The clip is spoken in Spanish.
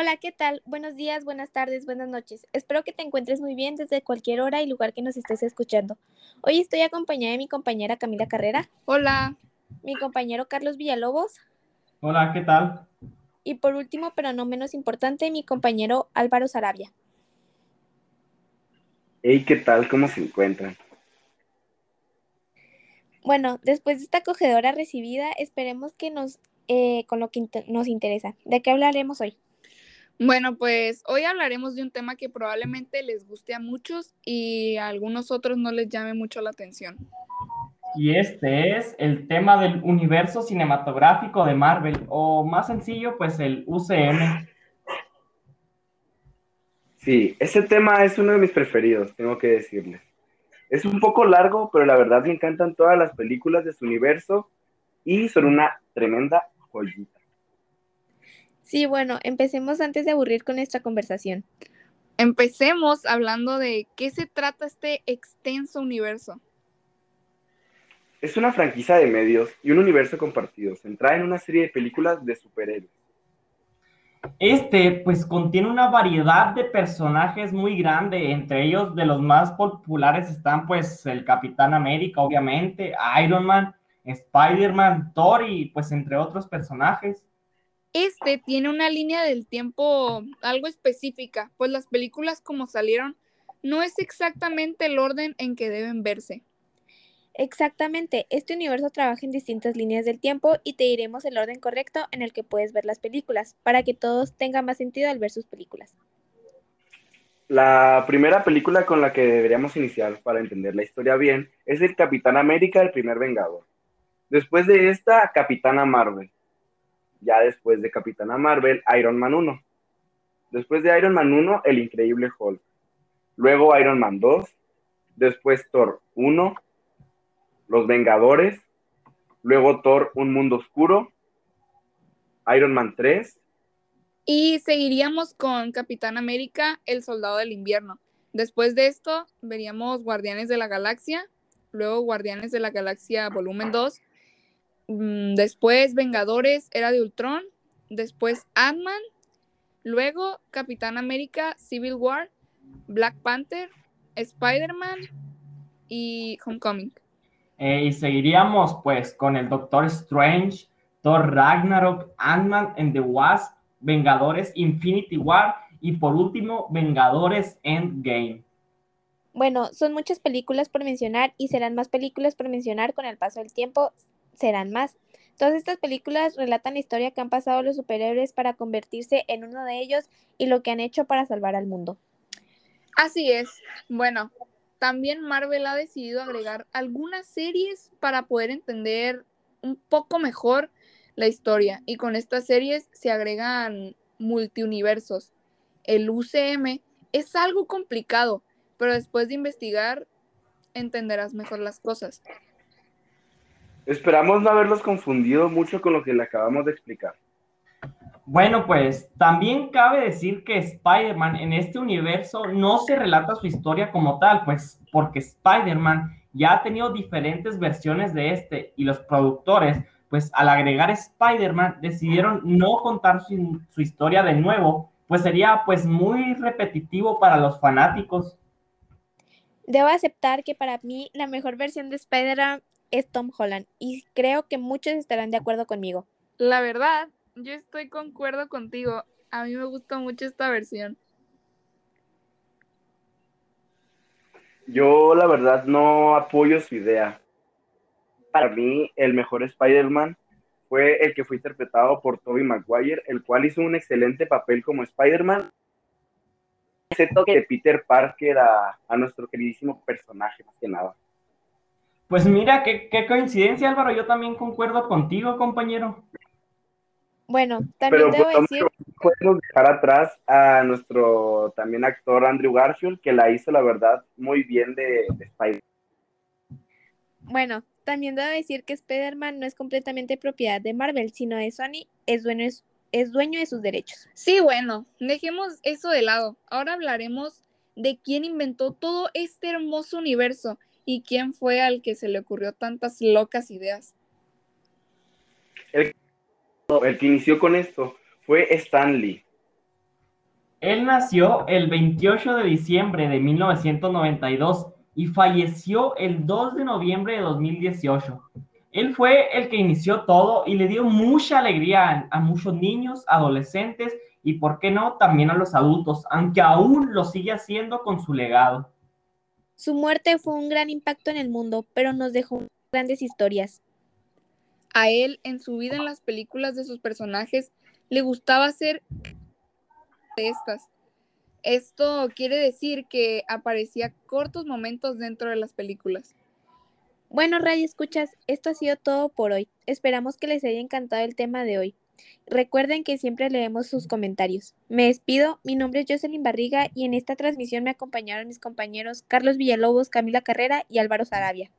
Hola, ¿qué tal? Buenos días, buenas tardes, buenas noches. Espero que te encuentres muy bien desde cualquier hora y lugar que nos estés escuchando. Hoy estoy acompañada de mi compañera Camila Carrera. Hola. Mi compañero Carlos Villalobos. Hola, ¿qué tal? Y por último, pero no menos importante, mi compañero Álvaro Sarabia. Hey, ¿qué tal? ¿Cómo se encuentran? Bueno, después de esta acogedora recibida, esperemos que nos, eh, con lo que nos interesa. ¿De qué hablaremos hoy? Bueno, pues hoy hablaremos de un tema que probablemente les guste a muchos y a algunos otros no les llame mucho la atención. Y este es el tema del universo cinematográfico de Marvel, o más sencillo, pues el UCM. Sí, ese tema es uno de mis preferidos, tengo que decirles. Es un poco largo, pero la verdad me encantan todas las películas de su universo y son una tremenda joyita. Sí, bueno, empecemos antes de aburrir con nuestra conversación. Empecemos hablando de qué se trata este extenso universo. Es una franquicia de medios y un universo compartido, centrada en una serie de películas de superhéroes. Este, pues, contiene una variedad de personajes muy grande. Entre ellos, de los más populares están, pues, el Capitán América, obviamente, Iron Man, Spider-Man, Thor y, pues, entre otros personajes. Este tiene una línea del tiempo algo específica, pues las películas como salieron no es exactamente el orden en que deben verse. Exactamente, este universo trabaja en distintas líneas del tiempo y te diremos el orden correcto en el que puedes ver las películas, para que todos tengan más sentido al ver sus películas. La primera película con la que deberíamos iniciar para entender la historia bien es el Capitán América, el primer Vengador. Después de esta, Capitana Marvel. Ya después de Capitana Marvel, Iron Man 1. Después de Iron Man 1, el Increíble Hulk. Luego Iron Man 2. Después Thor 1, los Vengadores, luego Thor, Un Mundo Oscuro, Iron Man 3. Y seguiríamos con Capitán América, El Soldado del Invierno. Después de esto, veríamos Guardianes de la Galaxia, luego Guardianes de la Galaxia Volumen 2, mm, después Vengadores, Era de Ultron, después Ant-Man, luego Capitán América, Civil War, Black Panther, Spider-Man y Homecoming. Eh, y seguiríamos pues con el Doctor Strange, Thor Ragnarok, Ant-Man and the Wasp, Vengadores Infinity War y por último Vengadores Endgame. Bueno, son muchas películas por mencionar y serán más películas por mencionar con el paso del tiempo, serán más. Todas estas películas relatan la historia que han pasado los superhéroes para convertirse en uno de ellos y lo que han hecho para salvar al mundo. Así es. Bueno, también Marvel ha decidido agregar algunas series para poder entender un poco mejor la historia. Y con estas series se agregan multiuniversos. El UCM es algo complicado, pero después de investigar entenderás mejor las cosas. Esperamos no haberlos confundido mucho con lo que le acabamos de explicar. Bueno, pues también cabe decir que Spider-Man en este universo no se relata su historia como tal, pues porque Spider-Man ya ha tenido diferentes versiones de este y los productores, pues al agregar Spider-Man decidieron no contar su, su, historia de nuevo, pues sería pues muy repetitivo para los fanáticos. Debo aceptar que para mí la mejor versión de Spider-Man es Tom Holland y creo que muchos estarán de acuerdo conmigo. La verdad, yo estoy concuerdo contigo. A mí me gusta mucho esta versión. Yo la verdad no apoyo su idea. Para mí el mejor Spider-Man fue el que fue interpretado por Tobey Maguire, el cual hizo un excelente papel como Spider-Man. Excepto que Peter Parker a, a, nuestro queridísimo personaje, más que nada. Pues mira, qué, qué coincidencia Álvaro, yo también concuerdo contigo, compañero. Bueno, también Pero debo decir. Podemos dejar atrás a nuestro también actor Andrew Garfield, que la hizo, la verdad, muy bien de, de Spider. Bueno, también debo decir que Spider-Man no es completamente propiedad de Marvel, sino de Sony, es dueño, es, es dueño de sus derechos. Sí, bueno, dejemos eso de lado. Ahora hablaremos de quién inventó todo este hermoso universo y quién fue al que se le ocurrió tantas locas ideas. El el que inició con esto fue Stan Lee. Él nació el 28 de diciembre de 1992 y falleció el 2 de noviembre de 2018. Él fue el que inició todo y le dio mucha alegría a, muchos niños, adolescentes y, por qué no, también a los adultos, aunque aún lo sigue haciendo con su legado. Su muerte fue un gran impacto en el mundo, pero nos dejó grandes historias. A él, en su vida en las películas de sus personajes, le gustaba hacer estas. Esto quiere decir que aparecía cortos momentos dentro de las películas. Bueno, Radio Escuchas, esto ha sido todo por hoy. Esperamos que les haya encantado el tema de hoy. Recuerden que siempre leemos sus comentarios. Me despido, mi nombre es Jocelyn Barriga y en esta transmisión me acompañaron mis compañeros Carlos Villalobos, Camila Carrera y Álvaro Sarabia.